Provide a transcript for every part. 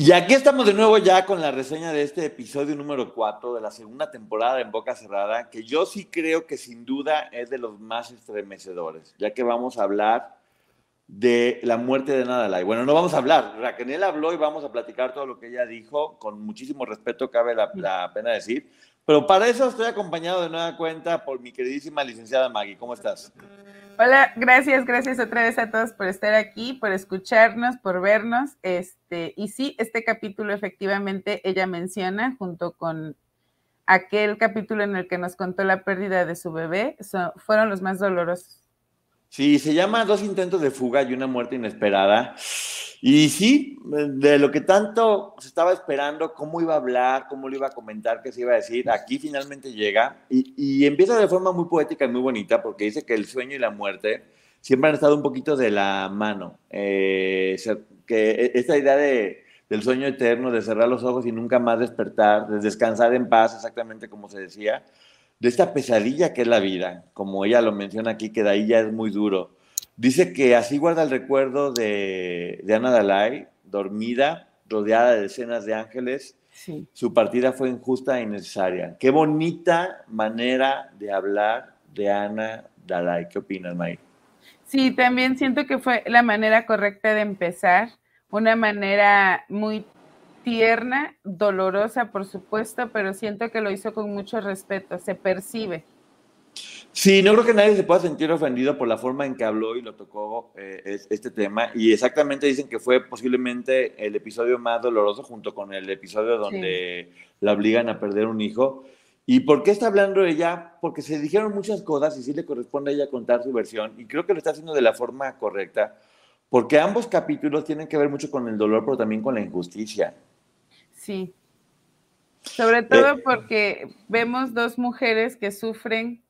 Y aquí estamos de nuevo ya con la reseña de este episodio número 4 de la segunda temporada en Boca Cerrada, que yo sí creo que sin duda es de los más estremecedores, ya que vamos a hablar de la muerte de Nadalai. Bueno, no vamos a hablar, Raquel habló y vamos a platicar todo lo que ella dijo, con muchísimo respeto cabe la, la pena decir, pero para eso estoy acompañado de nueva cuenta por mi queridísima licenciada Maggie. ¿Cómo estás? Hola, gracias, gracias otra vez a todos por estar aquí, por escucharnos, por vernos. Este, y sí, este capítulo efectivamente ella menciona junto con aquel capítulo en el que nos contó la pérdida de su bebé, fueron los más dolorosos. Sí, se llama Dos intentos de fuga y una muerte inesperada. Y sí, de lo que tanto se estaba esperando, cómo iba a hablar, cómo lo iba a comentar, qué se iba a decir, aquí finalmente llega y, empieza de forma muy poética y muy bonita porque dice que el sueño y la muerte siempre han estado un poquito de la mano. Eh, que e, esta idea de, del sueño eterno, de cerrar los ojos y nunca más despertar, de descansar en paz, exactamente como se decía, de esta pesadilla que es la vida, como ella lo menciona aquí, que de ahí ya es muy duro Dice que así guarda el recuerdo de, Ana Dalai, dormida, rodeada de decenas de ángeles. Su partida fue injusta e innecesaria. Qué bonita manera de hablar de Ana Dalai. ¿Qué opinas, May? Sí, también siento que fue la manera correcta de empezar, una manera muy tierna, dolorosa, por supuesto, pero siento que lo hizo con mucho respeto, se percibe. Sí, no creo que nadie se pueda sentir ofendido por la forma en que habló y lo tocó eh, este tema. Y exactamente dicen que fue posiblemente el episodio más doloroso junto con el episodio donde la obligan a perder un hijo. ¿Y por qué está hablando ella? Porque se dijeron muchas cosas y sí le corresponde a ella contar su versión. Y creo que lo está haciendo de la forma correcta, porque ambos capítulos tienen que ver mucho con el dolor, pero también con la injusticia. Sí. Sobre todo eh, porque vemos dos mujeres que sufren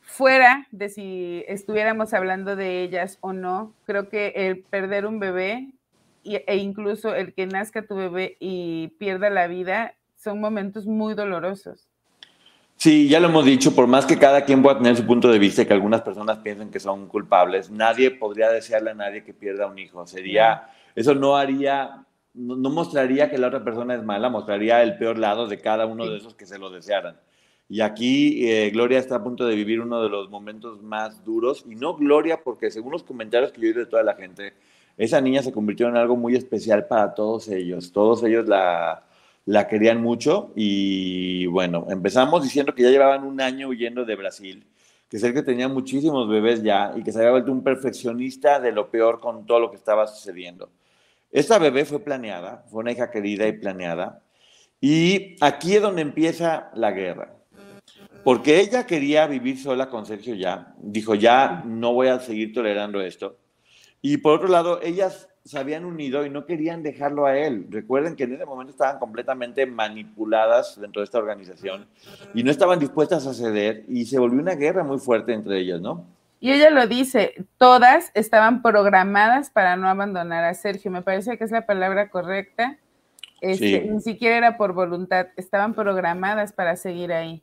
fuera de si estuviéramos hablando de ellas o no, creo que el perder un bebé e incluso el que nazca tu bebé y pierda la vida son momentos muy dolorosos. Sí, ya lo hemos dicho, por más que cada quien pueda tener su punto de vista y que algunas personas piensen que son culpables, nadie podría desearle a nadie que pierda un hijo. Sería, eso no haría, no, mostraría que la otra persona es mala, mostraría el peor lado de cada uno de esos que se lo desearan. Y aquí eh, Gloria está a punto de vivir uno de los momentos más duros. Y no Gloria, porque según los comentarios que yo oí de toda la gente, esa niña se convirtió en algo muy especial para todos ellos. Todos ellos la, la querían mucho. Y bueno, empezamos diciendo que ya llevaban un año huyendo de Brasil, que que tenía muchísimos bebés ya y que se había vuelto un perfeccionista de lo peor con todo lo que estaba sucediendo. Esta bebé fue planeada, fue una hija querida y planeada. Y aquí es donde empieza la guerra porque ella quería vivir sola con Sergio ya. Dijo, ya no voy a seguir tolerando esto. Y por otro lado, ellas se habían unido y no querían dejarlo a él. Recuerden que en ese momento estaban completamente manipuladas dentro de esta organización y no estaban dispuestas a ceder y se volvió una guerra muy fuerte entre ellas, ¿no? Y ella lo dice, todas estaban programadas para no abandonar a Sergio. Me parece que es la palabra correcta. Este, ni siquiera era por voluntad, estaban programadas para seguir ahí.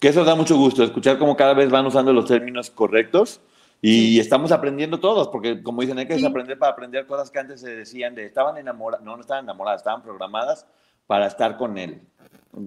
Que eso da mucho gusto, escuchar cómo cada vez van usando los términos correctos y estamos aprendiendo todos, porque como dicen, hay que aprender para aprender cosas que antes se decían de estaban enamoradas, no, no estaban enamoradas, estaban programadas para estar con él.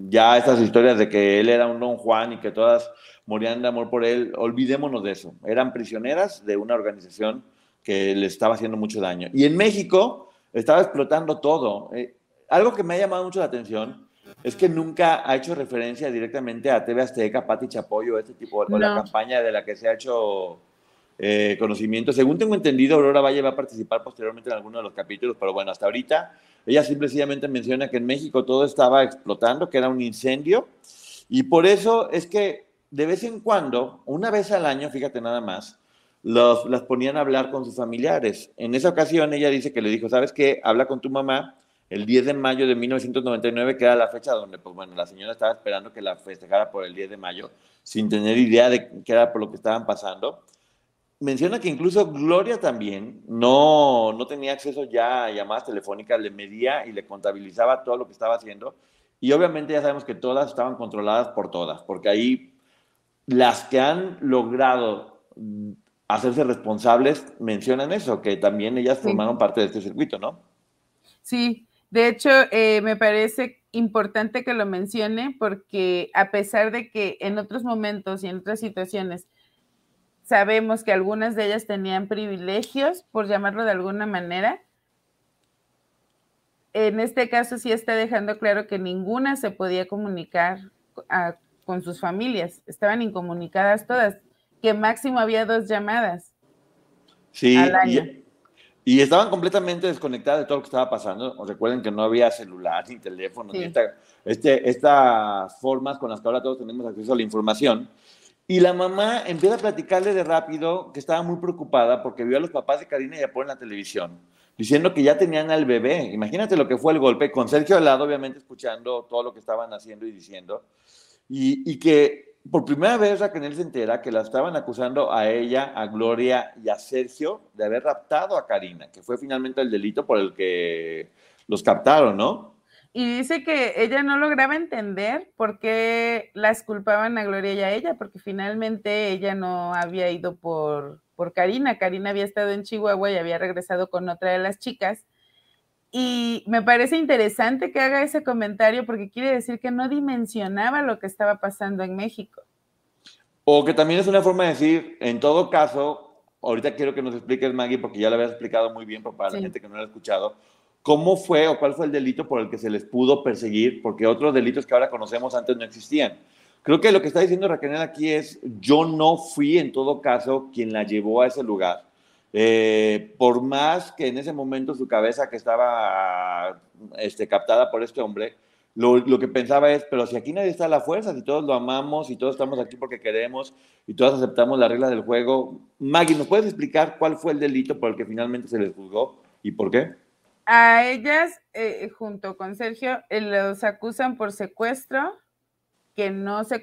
Ya estas historias de que él era un don Juan y que todas morían de amor por él, olvidémonos de eso. Eran prisioneras de una organización que le estaba haciendo mucho daño. Y en México estaba explotando todo. Eh, algo que me ha llamado mucho la atención es que nunca ha hecho referencia directamente a TV Azteca, Pati Chapoyo, este tipo, o la campaña de la que se ha hecho eh, conocimiento. Según tengo entendido, Aurora Valle va a participar posteriormente en alguno de los capítulos, pero bueno, hasta ahorita ella simplemente menciona que en México todo estaba explotando, que era un incendio, y por eso es que de vez en cuando, una vez al año, fíjate nada más, los, las ponían a hablar con sus familiares. En esa ocasión ella dice que le dijo, ¿sabes qué? Habla con tu mamá el 10 de mayo de 1999, que era la fecha donde, pues bueno, la señora estaba esperando que la festejara por el 10 de mayo, sin tener idea de qué era por lo que estaban pasando. Menciona que incluso Gloria también no, no tenía acceso ya a llamadas telefónicas, le medía y le contabilizaba todo lo que estaba haciendo. Y obviamente ya sabemos que todas estaban controladas por todas, porque ahí las que han logrado hacerse responsables mencionan eso, que también ellas formaron parte de este circuito, ¿no? Sí, de hecho, eh, me parece importante que lo mencione porque a pesar de que en otros momentos y en otras situaciones sabemos que algunas de ellas tenían privilegios, por llamarlo de alguna manera, en este caso sí está dejando claro que ninguna se podía comunicar con sus familias, estaban incomunicadas todas que máximo había dos llamadas. Sí, Y, estaban completamente desconectadas de todo lo que estaba pasando. Recuerden que no había celular ni teléfono, ni este, estas formas con las que ahora todos tenemos acceso a la información. Y la mamá empieza a platicarle de rápido que estaba muy preocupada porque vio a los papás de Karina y por en la televisión, diciendo que ya tenían al bebé. Imagínate lo que fue el golpe, con Sergio al lado, obviamente escuchando todo lo que estaban haciendo y diciendo. Y, que por primera vez Raquel se entera que la estaban acusando a ella, a Gloria y a Sergio de haber raptado a Karina, que fue finalmente el delito por el que los captaron, ¿no? Y dice que ella no lograba entender por qué las culpaban a Gloria y a ella, porque finalmente ella no había ido por, por Karina. Karina había estado en Chihuahua y había regresado con otra de las chicas. Y me parece interesante que haga ese comentario porque quiere decir que no dimensionaba lo que estaba pasando en México. O que también es una forma de decir, en todo caso, ahorita quiero que nos expliques, Maggie, porque ya lo habías explicado muy bien, pero para la gente que no lo ha escuchado, ¿cómo fue o cuál fue el delito por el que se les pudo perseguir? Porque otros delitos que ahora conocemos antes no existían. Creo que lo que está diciendo Raquel aquí es, yo no fui en todo caso quien la llevó a ese lugar eh, por más que en ese momento su cabeza que estaba este, captada por este hombre, lo, que pensaba es, pero si aquí nadie está a la fuerza, si todos lo amamos, y todos estamos aquí porque queremos y todos aceptamos las reglas del juego. Maggie, ¿nos puedes explicar cuál fue el delito por el que finalmente se les juzgó y por qué? A ellas, eh, junto con Sergio, eh, los acusan por secuestro, que no se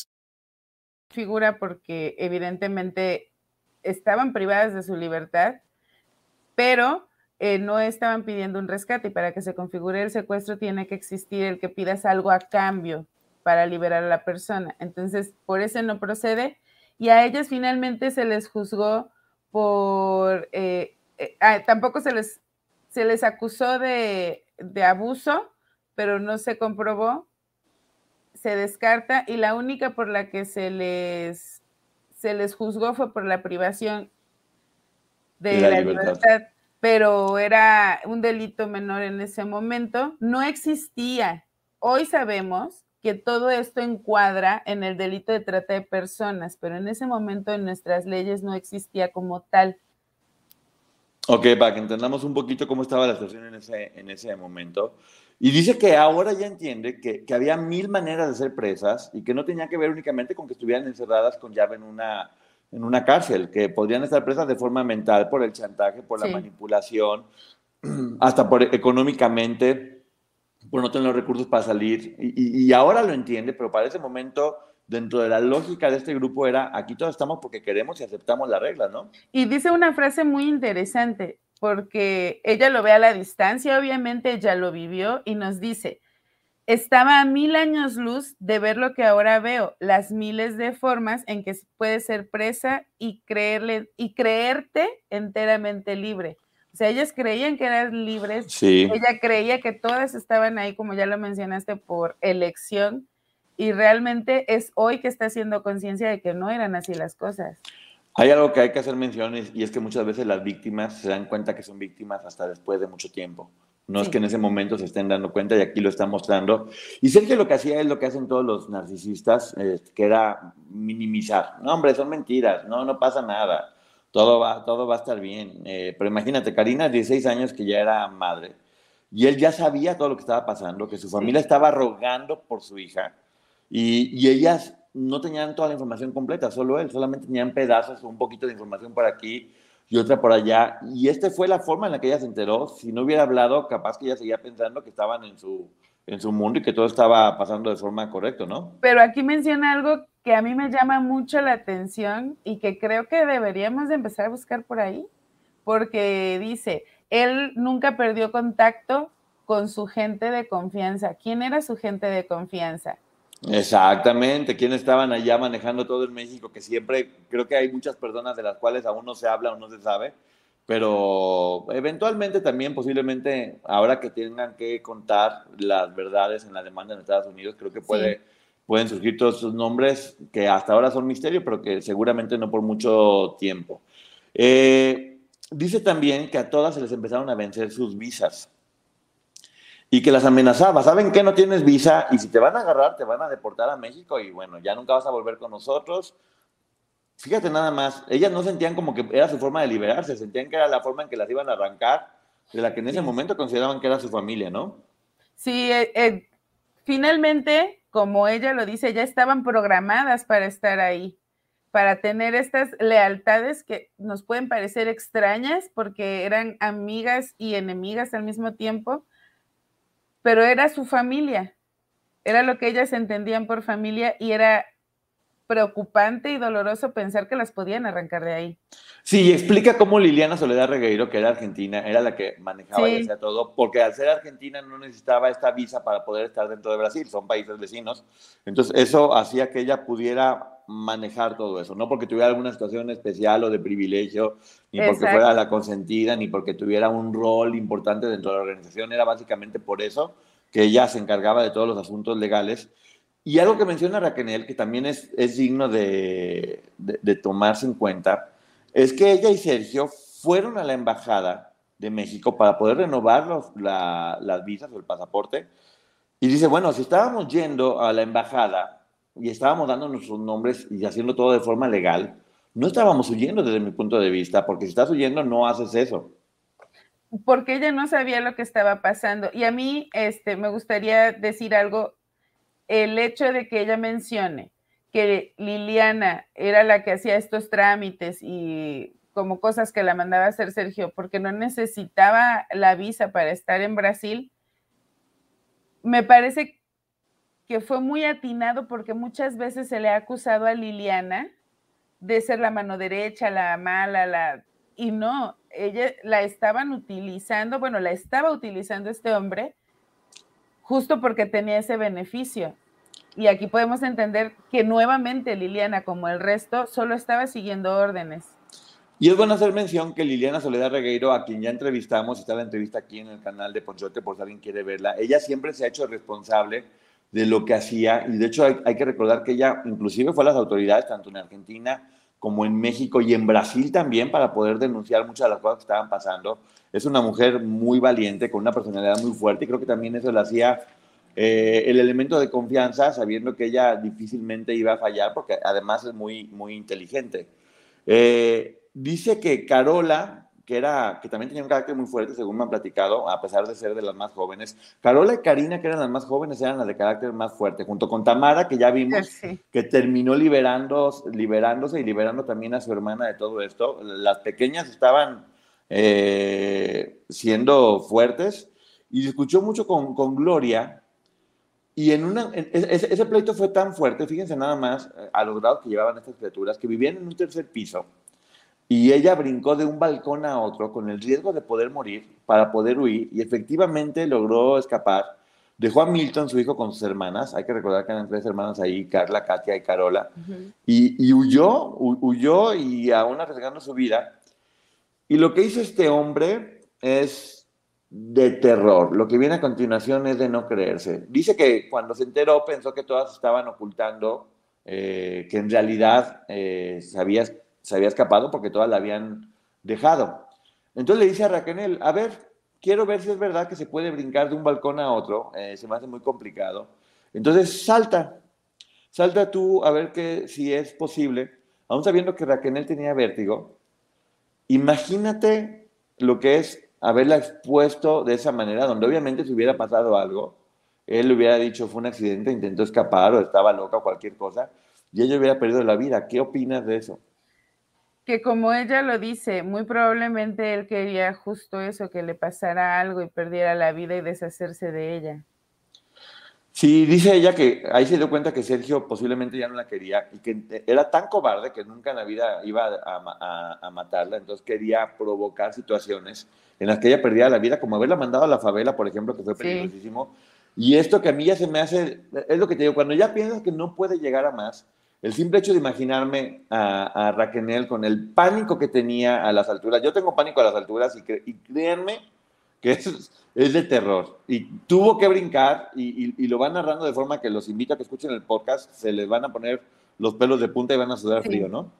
Figura porque evidentemente estaban privadas de su libertad, pero eh, no estaban pidiendo un rescate y para que se configure el secuestro tiene que existir el que pidas algo a cambio para liberar a la persona. Entonces, por eso no procede y a ellas finalmente se les juzgó por, eh, eh, ah, tampoco se les, se les acusó de, de abuso, pero no se comprobó se descarta y la única por la que se les, se les juzgó fue por la privación de la, libertad. pero era un delito menor en ese momento. No existía. Hoy sabemos que todo esto encuadra en el delito de trata de personas, pero en ese momento en nuestras leyes no existía como tal. Ok, para que entendamos un poquito cómo estaba la situación en ese, en ese momento. Y dice que ahora ya entiende que, que, había mil maneras de ser presas y que no tenía que ver únicamente con que estuvieran encerradas con llave en una, en una cárcel, que podrían estar presas de forma mental por el chantaje, por la manipulación, hasta por económicamente, por no tener los recursos para salir. Y, y, ahora lo entiende, pero para ese momento dentro de la lógica de este grupo era, aquí todos estamos porque queremos y aceptamos la regla, ¿no? Y dice una frase muy interesante, porque ella lo ve a la distancia, obviamente ella lo vivió y nos dice, estaba a mil años luz de ver lo que ahora veo, las miles de formas en que puedes ser presa y creerle y creerte enteramente libre. O sea, ellas creían que eran libres. Sí. Ella creía que todas estaban ahí, como ya lo mencionaste, por elección. Y realmente es hoy que está haciendo conciencia de que no eran así las cosas. Hay algo que hay que hacer menciones y es que muchas veces las víctimas se dan cuenta que son víctimas hasta después de mucho tiempo. No Sí. es que en ese momento se estén dando cuenta y aquí lo está mostrando. Y Sergio lo que hacía es lo que hacen todos los narcisistas, eh, que era minimizar. No, hombre, son mentiras, no, no pasa nada, todo va, todo va a estar bien. Eh, pero imagínate, Karina, 16 años que ya era madre, y él ya sabía todo lo que estaba pasando, que su familia estaba rogando por su hija, y, y ellas no tenían toda la información completa, solo él, solamente tenían pedazos, un poquito de información por aquí y otra por allá. Y esta fue la forma en la que ella se enteró. Si no hubiera hablado, capaz que ella seguía pensando que estaban en su, en su mundo y que todo estaba pasando de forma correcta, ¿no? Pero aquí menciona algo que a mí me llama mucho la atención y que creo que deberíamos de empezar a buscar por ahí, porque dice, él nunca perdió contacto con su gente de confianza. ¿Quién era su gente de confianza? Exactamente, ¿quiénes estaban allá manejando todo en México? Que siempre creo que hay muchas personas de las cuales aún no se habla o no se sabe, pero eventualmente también posiblemente ahora que tengan que contar las verdades en la demanda en Estados Unidos, creo que puede, pueden surgir todos esos nombres que hasta ahora son misterio, pero que seguramente no por mucho tiempo. Eh, dice también que a todas se les empezaron a vencer sus visas y que las amenazaba. ¿Saben que no tienes visa? Y si te van a agarrar, te van a deportar a México y bueno, ya nunca vas a volver con nosotros. Fíjate nada más, ellas no sentían como que era su forma de liberarse, sentían que era la forma en que las iban a arrancar de la que en ese momento consideraban que era su familia, ¿no? Sí, eh, eh, finalmente, como ella lo dice, ya estaban programadas para estar ahí, para tener estas lealtades que nos pueden parecer extrañas porque eran amigas y enemigas al mismo tiempo, pero era su familia, era lo que ellas entendían por familia y era preocupante y doloroso pensar que las podían arrancar de ahí. Sí, y explica cómo Liliana Soledad Regueiro, que era argentina, era la que manejaba Sí. y hacía todo, porque al ser argentina no necesitaba esta visa para poder estar dentro de Brasil, son países vecinos. Entonces, eso hacía que ella pudiera manejar todo eso, no porque tuviera alguna situación especial o de privilegio, ni porque fuera la consentida, ni porque tuviera un rol importante dentro de la organización, era básicamente por eso que ella se encargaba de todos los asuntos legales. Y algo que menciona Raquel, que también es, es digno de, de- de tomarse en cuenta, es que ella y Sergio fueron a la embajada de México para poder renovar los- la- las visas o el pasaporte. Y dice, bueno, si estábamos yendo a la embajada y estábamos dando nuestros nombres y haciendo todo de forma legal, no estábamos huyendo desde mi punto de vista, porque si estás huyendo no haces eso. porque ella no sabía lo que estaba pasando. Y a mí este, me gustaría decir algo, el hecho de que ella mencione que Liliana era la que hacía estos trámites y como cosas que la mandaba hacer Sergio, porque no necesitaba la visa para estar en Brasil, me parece que fue muy atinado porque muchas veces se le ha acusado a Liliana de ser la mano derecha, la mala, la... Y no, ella la estaban utilizando, bueno, la estaba utilizando este hombre justo porque tenía ese beneficio. Y aquí podemos entender que nuevamente Liliana, como el resto, solo estaba siguiendo órdenes. Y es bueno hacer mención que Liliana Soledad Regueiro, a quien ya entrevistamos, está la entrevista aquí en el canal de Ponchote por si alguien quiere verla, ella siempre se ha hecho responsable de lo que hacía y de hecho hay, hay que recordar que ella inclusive fue a las autoridades tanto en Argentina como en México y en Brasil también para poder denunciar muchas de las cosas que estaban pasando. Es una mujer muy valiente, con una personalidad muy fuerte y creo que también eso le hacía eh, el elemento de confianza, sabiendo que ella difícilmente iba a fallar porque además es muy, muy inteligente. Eh, dice que Carola, que, era, que también tenía un carácter muy fuerte, según me han platicado, a pesar de ser de las más jóvenes, Carola y Karina, que eran las más jóvenes, eran las de carácter más fuerte, junto con Tamara, que ya vimos Sí. que terminó liberando, liberándose y liberando también a su hermana de todo esto. Las pequeñas estaban eh, siendo fuertes y se escuchó mucho con, con Gloria, Y en una, ese, pleito fue tan fuerte, fíjense nada más eh, a los grados que llevaban estas criaturas, que vivían en un tercer piso y ella brincó de un balcón a otro con el riesgo de poder morir para poder huir y efectivamente logró escapar. Dejó a Milton, su hijo, con sus hermanas. Hay que recordar que eran tres hermanas ahí, Carla, Katia y Carola. y, y, huyó, huyó y aún arriesgando su vida. Y lo que hizo este hombre es de terror. Lo que viene a continuación es de no creerse. Dice que cuando se enteró pensó que todas estaban ocultando, eh, que en realidad eh, se, había, se había escapado porque todas la habían dejado. Entonces le dice a Raquel, a ver, quiero ver si es verdad que se puede brincar de un balcón a otro, eh, se me hace muy complicado. Entonces salta, salta tú a ver que, si es posible, aún sabiendo que Raquel tenía vértigo, imagínate lo que es haberla expuesto de esa manera, donde obviamente si hubiera pasado algo, él le hubiera dicho fue un accidente, intentó escapar o estaba loca o cualquier cosa, y ella hubiera perdido la vida. ¿Qué opinas de eso? Que como ella lo dice, muy probablemente él quería justo eso, que le pasara algo y perdiera la vida y deshacerse de ella. Sí, dice ella que ahí se dio cuenta que Sergio posiblemente ya no la quería y que era tan cobarde que nunca en la vida iba a, matarla, entonces quería provocar situaciones en las que ella perdiera la vida, como haberla mandado a la favela, por ejemplo, que fue peligrosísimo. Y esto que a mí ya se me hace, es lo que te digo, cuando ya piensas que no puede llegar a más, el simple hecho de imaginarme a, a Raquel con el pánico que tenía a las alturas, yo tengo pánico a las alturas y, y créanme que es, es de terror. Y tuvo que brincar y, lo van narrando de forma que los invito a que escuchen el podcast, se les van a poner los pelos de punta y van a sudar frío, ¿no?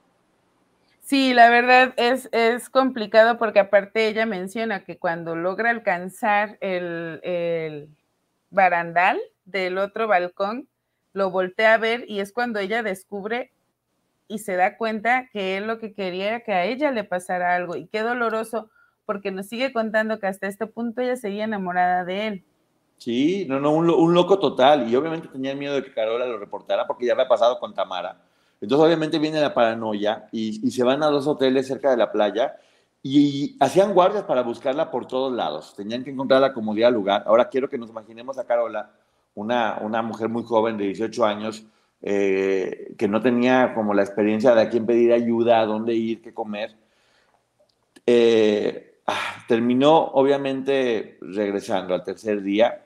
Sí, la verdad es, es complicado porque aparte ella menciona que cuando logra alcanzar el, el barandal del otro balcón, lo voltea a ver y es cuando ella descubre y se da cuenta que él lo que quería era que a ella le pasara algo y qué doloroso porque nos sigue contando que hasta este punto ella seguía enamorada de él. Sí, no, no, un, loco total. Y obviamente tenía miedo de que Carola lo reportara porque ya había pasado con Tamara. Entonces obviamente viene la paranoia y, se van a dos hoteles cerca de la playa y hacían guardias para buscarla por todos lados. Tenían que encontrarla como día lugar. Ahora quiero que nos imaginemos a Carola, una, una mujer muy joven de 18 años, eh, que no tenía como la experiencia de a quién pedir ayuda, a dónde ir, qué comer. Eh, Ah, terminó obviamente regresando al tercer día,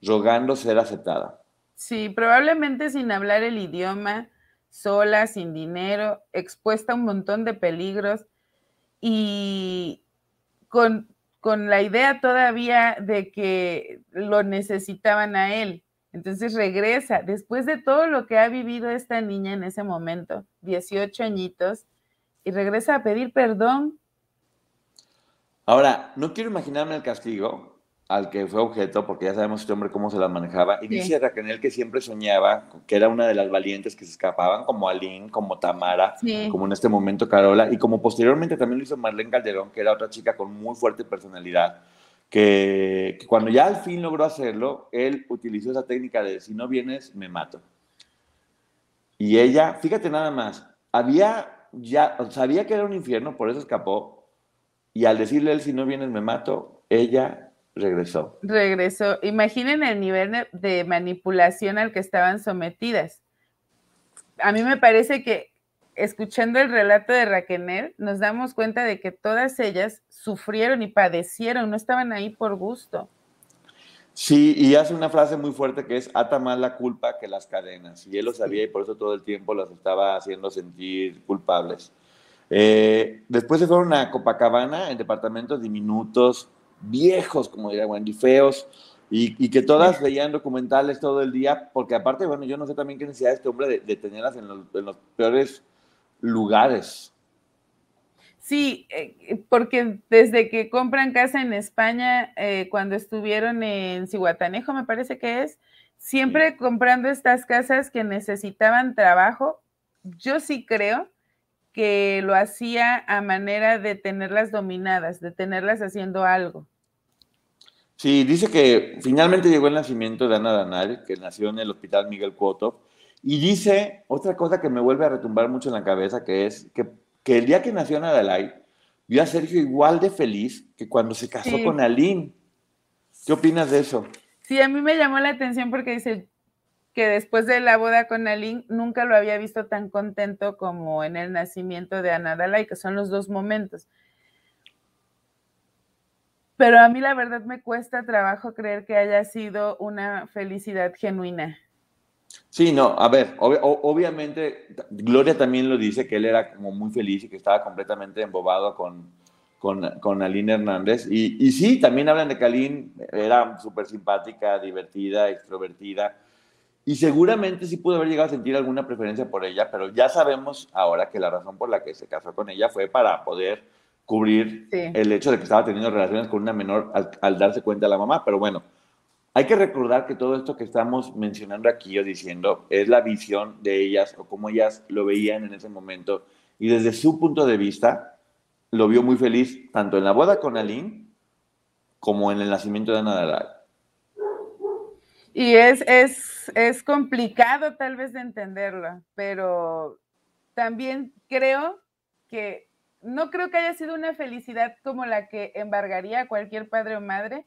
rogando ser aceptada. Sí, probablemente sin hablar el idioma, sola, sin dinero, expuesta a un montón de peligros y con, con la idea todavía de que lo necesitaban a él. Entonces regresa, después de todo lo que ha vivido esta niña en ese momento, 18 añitos, y regresa a pedir perdón Ahora, no quiero imaginarme el castigo al que fue objeto, porque ya sabemos este hombre cómo se la manejaba. Y dice Raquel que siempre soñaba que era una de las valientes que se escapaban, como Aline, como Tamara, como en este momento Carola, y como posteriormente también lo hizo Marlene Calderón, que era otra chica con muy fuerte personalidad, que, que cuando ya al fin logró hacerlo, él utilizó esa técnica de si no vienes, me mato. Y ella, fíjate nada más, había ya, sabía que era un infierno, por eso escapó, y al decirle él, si no vienes me mato, ella regresó. Regresó. Imaginen el nivel de, manipulación al que estaban sometidas. A mí me parece que escuchando el relato de Raquel, nos damos cuenta de que todas ellas sufrieron y padecieron, no estaban ahí por gusto. Sí, y hace una frase muy fuerte que es, ata más la culpa que las cadenas. Y él lo sabía y por eso todo el tiempo las estaba haciendo sentir culpables. Eh, después se fueron a Copacabana, en departamentos diminutos, viejos, como diría Wendy, feos, y, que todas veían documentales todo el día, porque aparte, bueno, yo no sé también qué necesidad este hombre de, tenerlas en los, peores lugares. Sí, eh, porque desde que compran casa en España, eh, cuando estuvieron en Cihuatanejo, me parece que es, siempre comprando estas casas que necesitaban trabajo, yo sí creo que lo hacía a manera de tenerlas dominadas, de tenerlas haciendo algo. Sí, dice que finalmente llegó el nacimiento de Ana Danal, que nació en el Hospital Miguel Cuoto, y dice otra cosa que me vuelve a retumbar mucho en la cabeza, que es que, el día que nació Ana Dalai, vio a Sergio igual de feliz que cuando se casó con Aline. ¿Qué opinas de eso? Sí, a mí me llamó la atención porque dice, que después de la boda con Aline nunca lo había visto tan contento como en el nacimiento de Ana Dalai, que son los dos momentos. Pero a mí la verdad me cuesta trabajo creer que haya sido una felicidad genuina. Sí, no, a ver, obviamente Gloria también lo dice, que él era como muy feliz y que estaba completamente embobado con, con, con Aline Hernández. Y, y sí, también hablan de que Aline era súper simpática, divertida, extrovertida y seguramente sí pudo haber llegado a sentir alguna preferencia por ella, pero ya sabemos ahora que la razón por la que se casó con ella fue para poder cubrir el hecho de que estaba teniendo relaciones con una menor al, darse cuenta de la mamá. Pero bueno, hay que recordar que todo esto que estamos mencionando aquí o diciendo es la visión de ellas o cómo ellas lo veían en ese momento. Y desde su punto de vista, lo vio muy feliz tanto en la boda con Aline como en el nacimiento de Ana y es, es, es complicado tal vez de entenderlo, pero también creo que no creo que haya sido una felicidad como la que embargaría a cualquier padre o madre,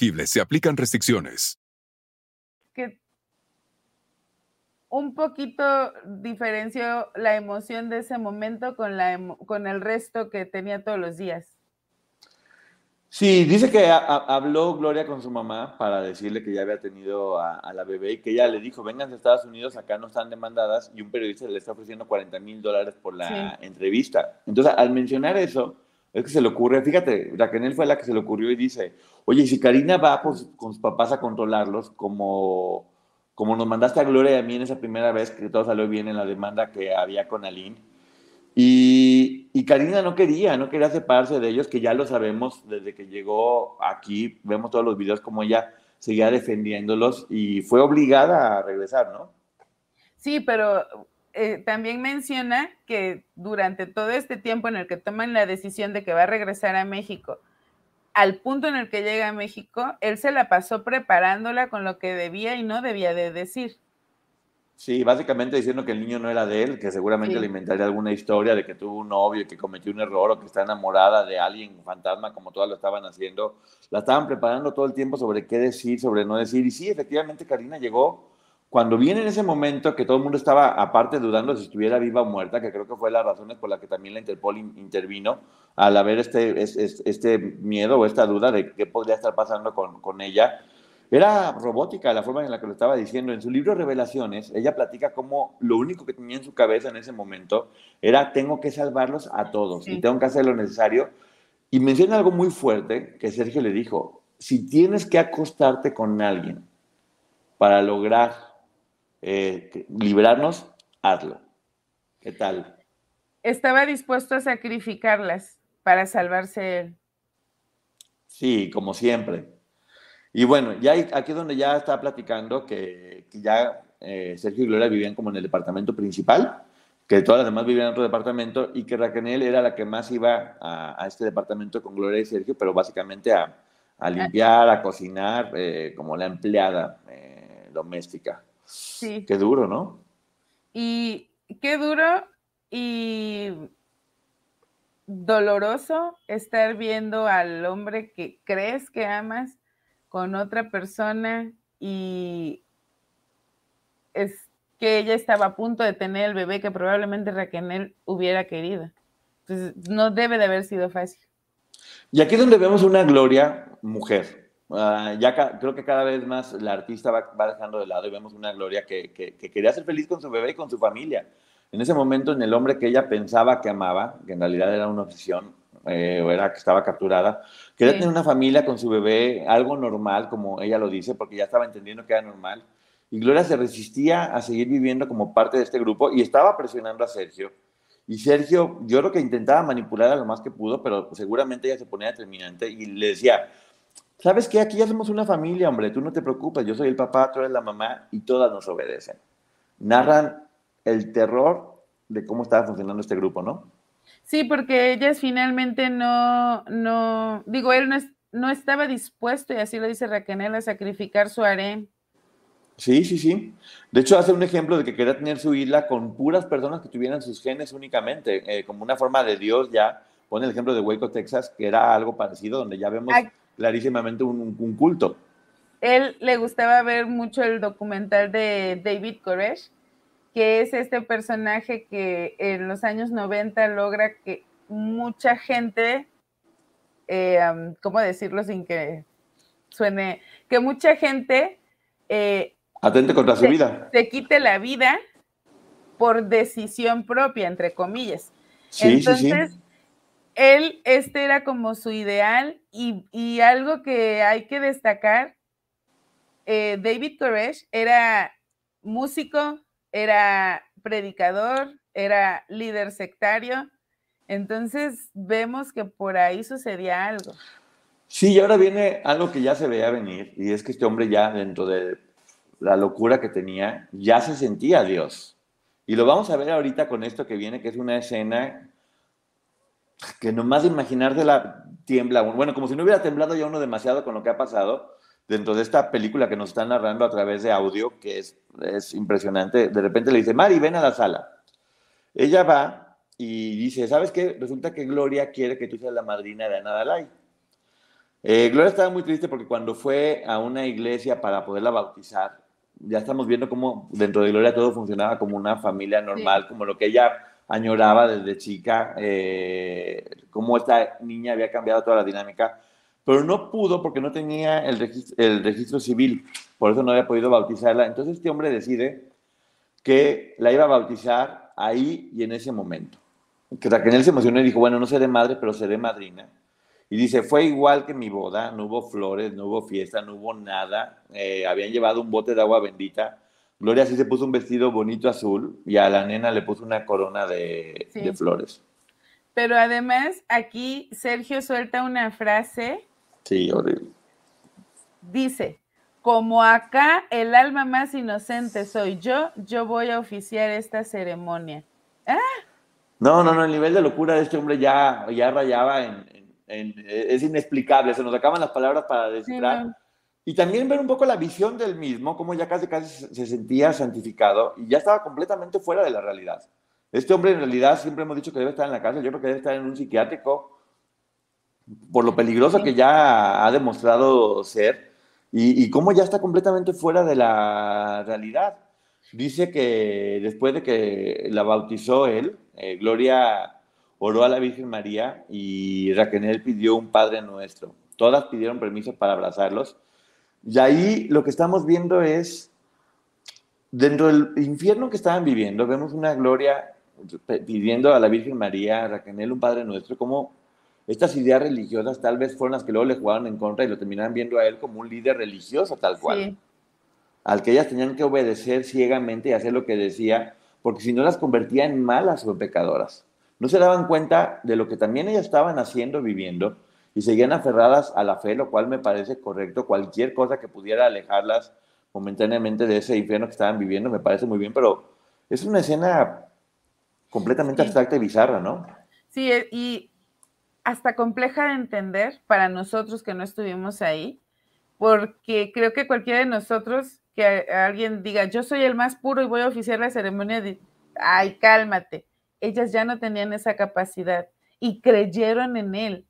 se aplican restricciones. Que un poquito diferenció la emoción de ese momento con, la, con el resto que tenía todos los días. Sí, dice que habló Gloria con su mamá para decirle que ya había tenido a, la bebé y que ella le dijo, vengan a Estados Unidos, acá no están demandadas y un periodista le está ofreciendo 40 mil dólares por la entrevista. Entonces, al mencionar eso, es que se le ocurre, fíjate, Raquel fue la que se le ocurrió y dice, oye, si Karina va con sus papás a controlarlos, como, como nos mandaste a Gloria y a mí en esa primera vez que todo salió bien en la demanda que había con Aline, y, y Karina no quería, no quería separarse de ellos, que ya lo sabemos desde que llegó aquí, vemos todos los videos como ella seguía defendiéndolos y fue obligada a regresar, ¿no? Sí, pero eh, también menciona que durante todo este tiempo en el que toman la decisión de que va a regresar a México, al punto en el que llega a México, él se la pasó preparándola con lo que debía y no debía de decir. Sí, básicamente diciendo que el niño no era de él, que seguramente le inventaría alguna historia de que tuvo un novio, que cometió un error o que está enamorada de alguien fantasma, como todas lo estaban haciendo. La estaban preparando todo el tiempo sobre qué decir, sobre no decir. Y sí, efectivamente, Karina llegó cuando viene en ese momento que todo el mundo estaba aparte dudando si estuviera viva o muerta, que creo que fue las razones por las que también la Interpol intervino, al haber este, este, miedo o esta duda de qué podría estar pasando con, con, ella, era robótica la forma en la que lo estaba diciendo. En su libro Revelaciones, ella platica cómo lo único que tenía en su cabeza en ese momento era tengo que salvarlos a todos y tengo que hacer lo necesario. Y menciona algo muy fuerte que Sergio le dijo, si tienes que acostarte con alguien para lograr eh, librarnos, hazlo. ¿Qué tal? Estaba dispuesto a sacrificarlas para salvarse él. Sí, como siempre. Y bueno, ya aquí es donde ya está platicando que, ya eh, Sergio y Gloria vivían como en el departamento principal, que todas las demás vivían en otro departamento y que Raquel era la que más iba a, este departamento con Gloria y Sergio, pero básicamente a, limpiar, a cocinar, eh, como la empleada doméstica. Sí. Qué duro, ¿no? Y qué duro y doloroso estar viendo al hombre que crees que amas con otra persona y es que ella estaba a punto de tener el bebé que probablemente Raquel hubiera querido. Entonces, no debe de haber sido fácil. Y aquí es donde vemos una Gloria mujer, Ah, ya creo que cada vez más la artista va, dejando de lado y vemos una Gloria que, quería ser feliz con su bebé y con su familia. En ese momento, en el hombre que ella pensaba que amaba, que en realidad era una obsesión eh, o era que estaba capturada, quería tener una familia con su bebé, algo normal, como ella lo dice, porque ya estaba entendiendo que era normal. Y Gloria se resistía a seguir viviendo como parte de este grupo y estaba presionando a Sergio. Y Sergio, yo creo que intentaba manipular a lo más que pudo, pero seguramente ella se ponía determinante y le decía, ¿sabes qué? Aquí ya somos una familia, hombre, tú no te preocupes, yo soy el papá, tú eres la mamá y todas nos obedecen. Narran el terror de cómo estaba funcionando este grupo, ¿no? Sí, porque ellas finalmente no, no, digo, él no, no estaba dispuesto, y así lo dice Raquel, a sacrificar su harén. Sí, sí, sí. De hecho, hace un ejemplo de que quería tener su isla con puras personas que tuvieran sus genes únicamente, eh, como una forma de Dios ya. Pone el ejemplo de Waco, Texas, que era algo parecido, donde ya vemos clarísimamente un, un, culto. Él le gustaba ver mucho el documental de David Koresh, que es este personaje que en los años 90 logra que mucha gente, eh, ¿cómo decirlo sin que suene? Que mucha gente... Eh, Atente contra su vida. Se quite la vida por decisión propia, entre comillas. Entonces, él, este era como su ideal y, algo que hay que destacar, eh, David Koresh era músico, era predicador, era líder sectario. Entonces vemos que por ahí sucedía algo. Sí, y ahora viene algo que ya se veía venir, y es que este hombre ya dentro de la locura que tenía, ya se sentía Dios. Y lo vamos a ver ahorita con esto que viene, que es una escena que nomás de imaginársela tiembla. Bueno, como si no hubiera temblado ya uno demasiado con lo que ha pasado dentro de esta película que nos están narrando a través de audio, que es, es impresionante. De repente le dice, Mari, ven a la sala. Ella va y dice, ¿sabes qué? Resulta que Gloria quiere que tú seas la madrina de Ana Dalai. Eh, Gloria estaba muy triste porque cuando fue a una iglesia para poderla bautizar, ya estamos viendo cómo dentro de Gloria todo funcionaba como una familia normal, como lo que ella añoraba desde chica, eh, cómo esta niña había cambiado toda la dinámica, pero no pudo porque no tenía el registro, el registro civil, por eso no había podido bautizarla. Entonces este hombre decide que la iba a bautizar ahí y en ese momento. Que Raquel se emocionó y dijo, bueno, no seré madre, pero seré madrina. Y dice, fue igual que mi boda, no hubo flores, no hubo fiesta, no hubo nada. Eh, habían llevado un bote de agua bendita. Gloria sí se puso un vestido bonito azul y a la nena le puso una corona de, de flores. Pero además aquí Sergio suelta una frase. Sí, horrible. Dice, como acá el alma más inocente soy yo, yo voy a oficiar esta ceremonia. ¡Ah! No, no, no, el nivel de locura de este hombre ya, ya rayaba en, es inexplicable, se nos acaban las palabras para descifrar. Y también ver un poco la visión del mismo, como ya casi casi se sentía santificado y ya estaba completamente fuera de la realidad. Este hombre en realidad siempre hemos dicho que debe estar en la cárcel, yo creo que debe estar en un psiquiátrico por lo peligroso que ya ha demostrado ser y, y cómo ya está completamente fuera de la realidad. Dice que después de que la bautizó él, eh, Gloria oró a la Virgen María y Raquel pidió un Padre Nuestro. Todas pidieron permiso para abrazarlos. Y ahí lo que estamos viendo es, dentro del infierno que estaban viviendo, vemos una gloria pidiendo a la Virgen María, a Raquel, un Padre Nuestro, como estas ideas religiosas tal vez fueron las que luego le jugaron en contra y lo terminaron viendo a él como un líder religioso tal cual. Al que ellas tenían que obedecer ciegamente y hacer lo que decía, porque si no las convertía en malas o pecadoras no se daban cuenta de lo que también ellas estaban haciendo, viviendo, y seguían aferradas a la fe, lo cual me parece correcto. Cualquier cosa que pudiera alejarlas momentáneamente de ese infierno que estaban viviendo me parece muy bien, pero es una escena completamente abstracta y bizarra, ¿no? Sí, eh, y hasta compleja de entender para nosotros que no estuvimos ahí, porque creo que cualquiera de nosotros que alguien diga, yo soy el más puro y voy a oficiar la ceremonia de, ay, cálmate ellas ya no tenían esa capacidad y creyeron en él.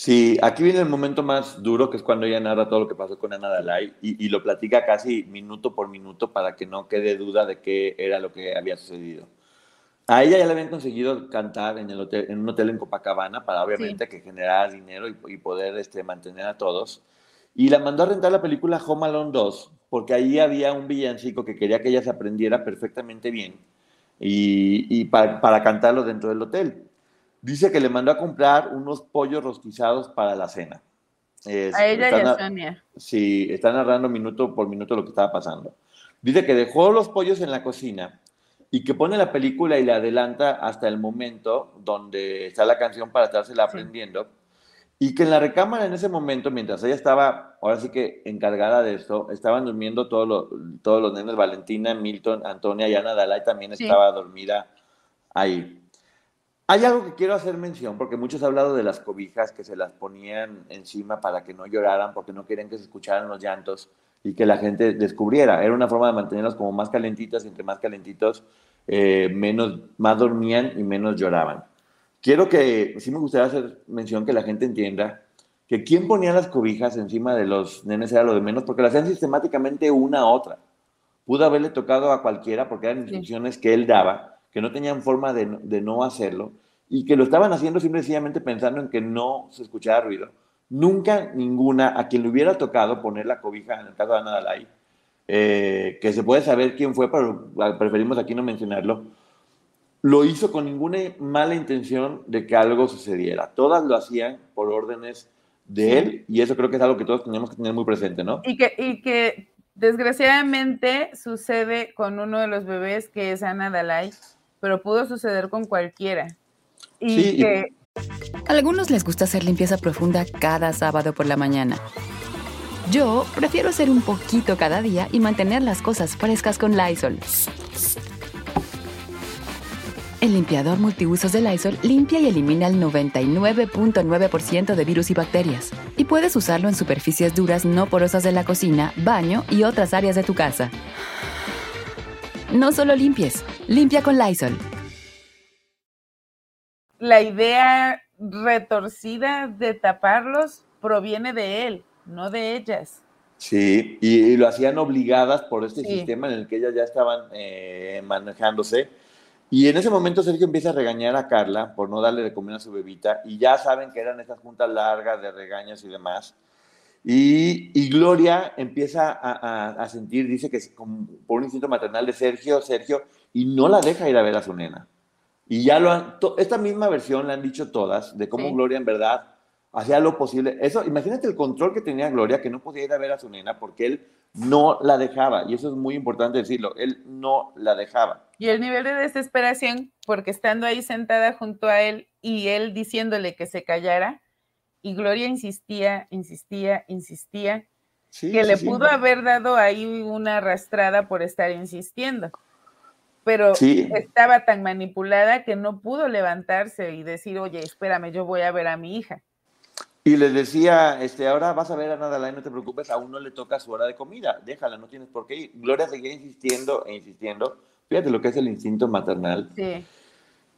Sí, aquí viene el momento más duro, que es cuando ella narra todo lo que pasó con Ana Dalai y, lo platica casi minuto por minuto para que no quede duda de qué era lo que había sucedido. A ella ya le habían conseguido cantar en, el hotel, en un hotel en Copacabana para obviamente que generara dinero y, poder este, mantener a todos. Y la mandó a rentar la película Home Alone 2 porque ahí había un villancico que quería que ella se aprendiera perfectamente bien y, para, cantarlo dentro del hotel. Dice que le mandó a comprar unos pollos rostizados para la cena. a ella y a Sonia. Sí, está narrando minuto por minuto lo que estaba pasando. Dice que dejó los pollos en la cocina y que pone la película y la adelanta hasta el momento donde está la canción para estársela aprendiendo. Y que en la recámara en ese momento, mientras ella estaba, ahora sí que encargada de esto, estaban durmiendo todos los, todos los nenes, Valentina, Milton, Antonia y Ana Dalai también estaba dormida ahí. Hay algo que quiero hacer mención, porque muchos han hablado de las cobijas que se las ponían encima para que no lloraran, porque no querían que se escucharan los llantos y que la gente descubriera. Era una forma de mantenerlos como más calentitas, entre más calentitos, eh, menos, más dormían y menos lloraban. Quiero que, sí me gustaría hacer mención que la gente entienda que quien ponía las cobijas encima de los nenes era lo de menos, porque lo hacían sistemáticamente una a otra. Pudo haberle tocado a cualquiera porque eran instrucciones que él daba, que no tenían forma de, de no hacerlo, y que lo estaban haciendo simplemente pensando en que no se escuchara ruido. Nunca ninguna, a quien le hubiera tocado poner la cobija, en el caso de Ana Dalai, eh, que se puede saber quién fue, pero preferimos aquí no mencionarlo, lo hizo con ninguna mala intención de que algo sucediera. Todas lo hacían por órdenes de él y eso creo que es algo que todos tenemos que tener muy presente, ¿no? Y que, y que desgraciadamente sucede con uno de los bebés que es Ana Dalai, pero pudo suceder con cualquiera. Y que... A algunos les gusta hacer limpieza profunda cada sábado por la mañana. Yo prefiero hacer un poquito cada día y mantener las cosas frescas con Lysol. El limpiador multiusos de Lysol limpia y elimina el 99.9% de virus y bacterias. Y puedes usarlo en superficies duras no porosas de la cocina, baño y otras áreas de tu casa. No solo limpies, limpia con Lysol. La idea retorcida de taparlos proviene de él, no de ellas. Sí, y, lo hacían obligadas por este sistema en el que ellas ya estaban eh, manejándose y en ese momento Sergio empieza a regañar a Carla por no darle de comer a su bebita y ya saben que eran estas juntas largas de regaños y demás. Y, Gloria empieza a, sentir, dice que es por un instinto maternal de Sergio, Sergio, y no la deja ir a ver a su nena. Y ya lo han, esta misma versión la han dicho todas, de cómo Gloria en verdad hacía lo posible. Eso, imagínate el control que tenía Gloria, que no podía ir a ver a su nena porque él no la dejaba. Y eso es muy importante decirlo, él no la dejaba. Y el nivel de desesperación, porque estando ahí sentada junto a él y él diciéndole que se callara, y Gloria insistía, insistía, insistía, que le pudo haber dado ahí una arrastrada por estar insistiendo. Pero estaba tan manipulada que no pudo levantarse y decir, oye, espérame, yo voy a ver a mi hija. Y les decía, este, ahora vas a ver a Nadalai, no te preocupes, aún no le toca su hora de comida, déjala, no tienes por qué ir. Gloria seguía insistiendo e insistiendo. Fíjate lo que es el instinto maternal. Sí.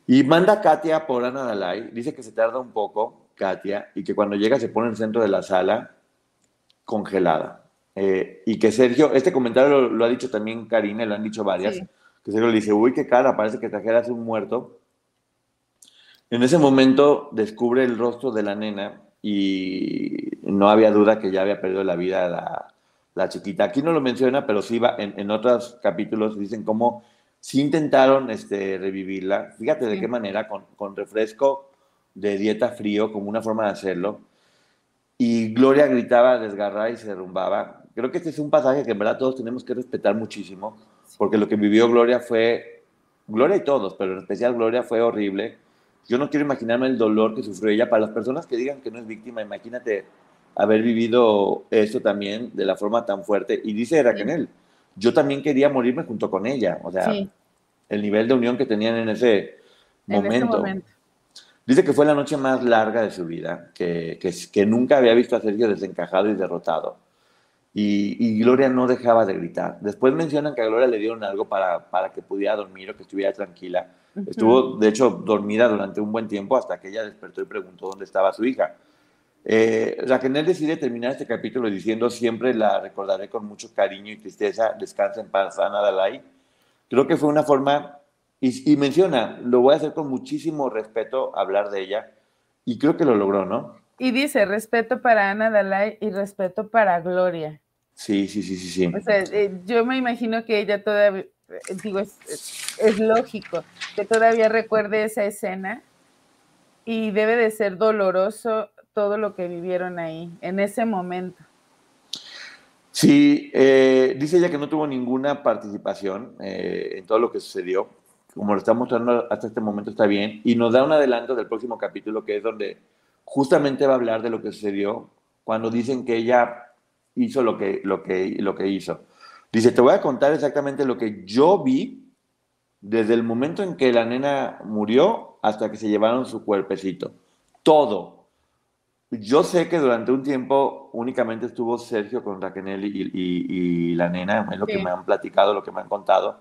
Y manda a Katia por Ana Dalai, dice que se tarda un poco, Katia, y que cuando llega se pone en el centro de la sala congelada. Eh, y que Sergio, este comentario lo, ha dicho también Karina, lo han dicho varias, que Sergio le dice, uy, qué cara, parece que trajeras un muerto. En ese momento descubre el rostro de la nena y no había duda que ya había perdido la vida la, la chiquita. Aquí no lo menciona, pero sí va, en, en otros capítulos dicen cómo sí intentaron este, revivirla. Fíjate de qué manera, con, con, refresco de dieta frío, como una forma de hacerlo. Y Gloria gritaba desgarrada y se derrumbaba. Creo que este es un pasaje que en verdad todos tenemos que respetar muchísimo, porque lo que vivió Gloria fue, Gloria y todos, pero en especial Gloria fue horrible yo no quiero imaginarme el dolor que sufrió ella. Para las personas que digan que no es víctima, imagínate haber vivido esto también de la forma tan fuerte. Y dice Raquel, yo también quería morirme junto con ella. O sea, el nivel de unión que tenían en ese momento. Dice que fue la noche más larga de su vida, que, que, nunca había visto a Sergio desencajado y derrotado. Y, y, Gloria no dejaba de gritar. Después mencionan que a Gloria le dieron algo para, para que pudiera dormir o que estuviera tranquila. Estuvo, de hecho, dormida durante un buen tiempo hasta que ella despertó y preguntó dónde estaba su hija. Eh, Raquel decide terminar este capítulo diciendo siempre la recordaré con mucho cariño y tristeza, descansa en paz, Ana Dalai. Creo que fue una forma, y, menciona, lo voy a hacer con muchísimo respeto hablar de ella, y creo que lo logró, ¿no? Y dice, respeto para Ana Dalai y respeto para Gloria. Sí, sí, sí, sí, sí. O sea, eh, yo me imagino que ella todavía, eh, digo, es, es, lógico que todavía recuerde esa escena y debe de ser doloroso todo lo que vivieron ahí, en ese momento. Sí, eh, dice ella que no tuvo ninguna participación eh, en todo lo que sucedió. Como lo está mostrando hasta este momento está bien. Y nos da un adelanto del próximo capítulo, que es donde justamente va a hablar de lo que sucedió cuando dicen que ella hizo lo que, lo que, lo que hizo. Dice, te voy a contar exactamente lo que yo vi desde el momento en que la nena murió hasta que se llevaron su cuerpecito. Todo. Yo sé que durante un tiempo únicamente estuvo Sergio con Raquel y, y, la nena, es lo que me han platicado, lo que me han contado,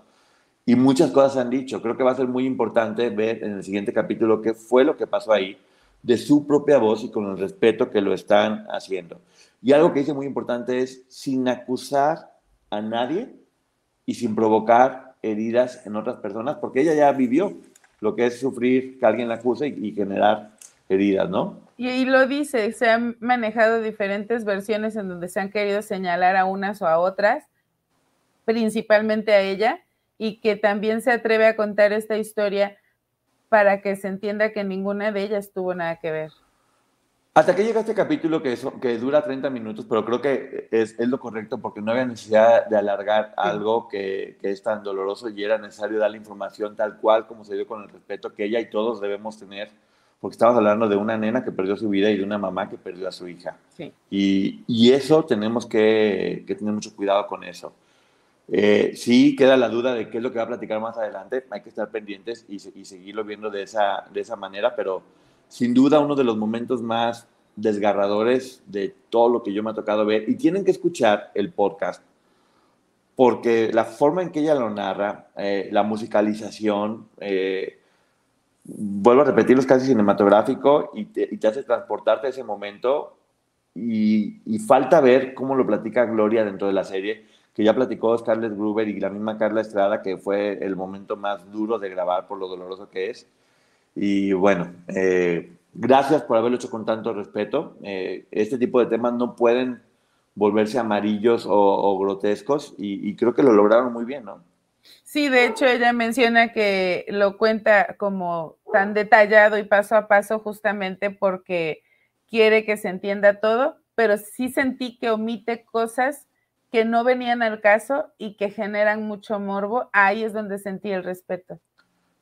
y muchas cosas han dicho. Creo que va a ser muy importante ver en el siguiente capítulo qué fue lo que pasó ahí, de su propia voz y con el respeto que lo están haciendo. Y algo que dice muy importante es, sin acusar a nadie y sin provocar heridas en otras personas, porque ella ya vivió lo que es sufrir que alguien la acuse y, generar heridas, ¿no? Y, lo dice, se han manejado diferentes versiones en donde se han querido señalar a unas o a otras, principalmente a ella, y que también se atreve a contar esta historia para que se entienda que ninguna de ellas tuvo nada que ver. Hasta que llega este capítulo que, que dura 30 minutos, pero creo que es, es, lo correcto porque no había necesidad de alargar algo que, que, es tan doloroso y era necesario dar la información tal cual como se dio con el respeto que ella y todos debemos tener, porque estamos hablando de una nena que perdió su vida y de una mamá que perdió a su hija. Sí. Y, y, eso tenemos que, que, tener mucho cuidado con eso. Eh, sí queda la duda de qué es lo que va a platicar más adelante, hay que estar pendientes y, y seguirlo viendo de esa, de esa manera, pero sin duda uno de los momentos más desgarradores de todo lo que yo me ha tocado ver. Y tienen que escuchar el podcast, porque la forma en que ella lo narra, eh, la musicalización, eh, vuelvo a repetir, es casi cinematográfico y te, hace transportarte a ese momento. Y, y, falta ver cómo lo platica Gloria dentro de la serie, que ya platicó Scarlett Gruber y la misma Carla Estrada, que fue el momento más duro de grabar por lo doloroso que es. Y bueno, eh, gracias por haberlo hecho con tanto respeto. Eh, este tipo de temas no pueden volverse amarillos o, grotescos y, creo que lo lograron muy bien, ¿no? Sí, de hecho ella menciona que lo cuenta como tan detallado y paso a paso justamente porque quiere que se entienda todo, pero sí sentí que omite cosas que no venían al caso y que generan mucho morbo. Ahí es donde sentí el respeto.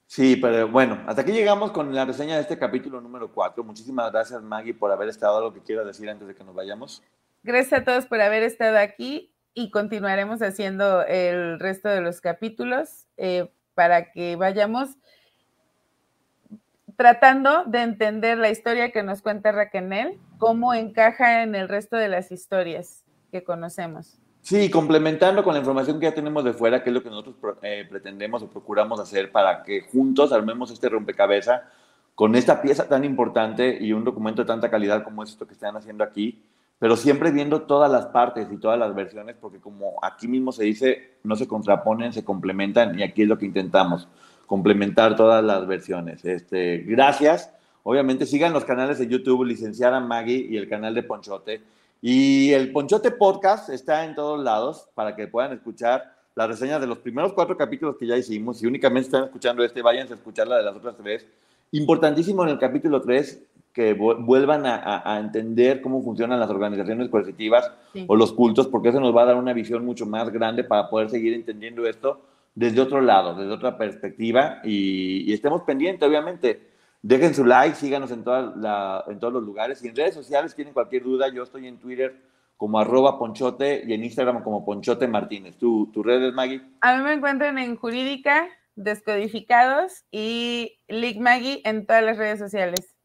Sí, pero bueno, hasta aquí llegamos con la reseña de este capítulo número 4. Muchísimas gracias, Maggie, por haber estado. Lo que quiero decir antes de que nos vayamos. Gracias a todos por haber estado aquí y continuaremos haciendo el resto de los capítulos eh, para que vayamos tratando de entender la historia que nos cuenta Raquel, cómo encaja en el resto de las historias que conocemos. Sí, complementando con la información que ya tenemos de fuera, que es lo que nosotros eh, pretendemos o procuramos hacer para que juntos armemos este rompecabezas con esta pieza tan importante y un documento de tanta calidad como es esto que están haciendo aquí, pero siempre viendo todas las partes y todas las versiones, porque como aquí mismo se dice, no se contraponen, se complementan y aquí es lo que intentamos, complementar todas las versiones. Este, gracias. Obviamente sigan los canales de YouTube, licenciada Maggie y el canal de Ponchote y el Ponchote Podcast está en todos lados para que puedan escuchar la reseña de los primeros cuatro capítulos que ya hicimos. Si únicamente están escuchando este, váyanse a escuchar la de las otras tres. Importantísimo en el capítulo 3 que vuelvan a, entender cómo funcionan las organizaciones coercitivas o los cultos, porque eso nos va a dar una visión mucho más grande para poder seguir entendiendo esto desde otro lado, desde otra perspectiva y, y estemos pendientes, obviamente Dejen su like, síganos en, toda en todos los lugares. Y en redes sociales tienen cualquier duda, yo estoy en Twitter como arroba ponchote y en Instagram como ponchote martínez. ¿Tu, ¿Tu red Maggie? A mí me encuentran en Jurídica, Descodificados y League Maggie en todas las redes sociales.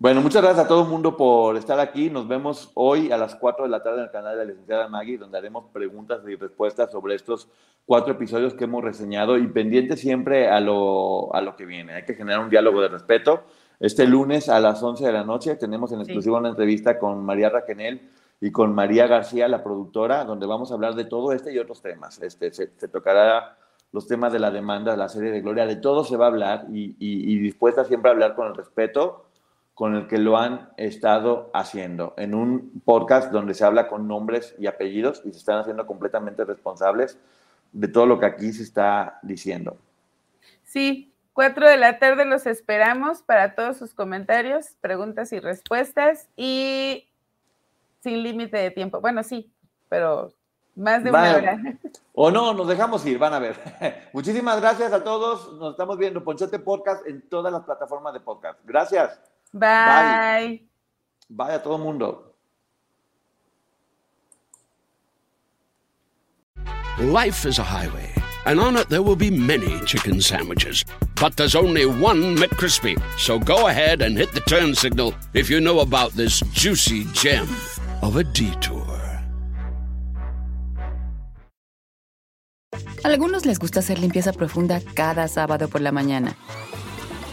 Bueno, muchas gracias a todo el mundo por estar aquí. Nos vemos hoy a las 4 de la tarde en el canal de la licenciada Maggie, donde haremos preguntas y respuestas sobre estos cuatro episodios que hemos reseñado y pendiente siempre a lo, a lo que viene. Hay que generar un diálogo de respeto. Este lunes a las 11 de la noche tenemos en exclusiva una entrevista con María Raquenel y con María García, la productora, donde vamos a hablar de todo este y otros temas. Este, se, tocará los temas de la demanda, de la serie de Gloria, de todo se va a hablar y, y dispuesta siempre a hablar con el respeto con el que lo han estado haciendo, en un podcast donde se habla con nombres y apellidos y se están haciendo completamente responsables de todo lo que aquí se está diciendo. Sí, cuatro de la tarde los esperamos para todos sus comentarios, preguntas y respuestas y sin límite de tiempo. Bueno, sí, pero más de una hora. O no, nos dejamos ir, van a ver. Muchísimas gracias a todos. Nos estamos viendo Ponchote Podcast en todas las plataformas de podcast. Gracias. Bye. Bye Bye a todo mundo. Life is a highway, and on it there will be many chicken sandwiches. But there's only one McCrispy. So go ahead and hit the turn signal if you know about this juicy gem of a detour. Algunos les gusta hacer limpieza profunda cada sábado por la mañana.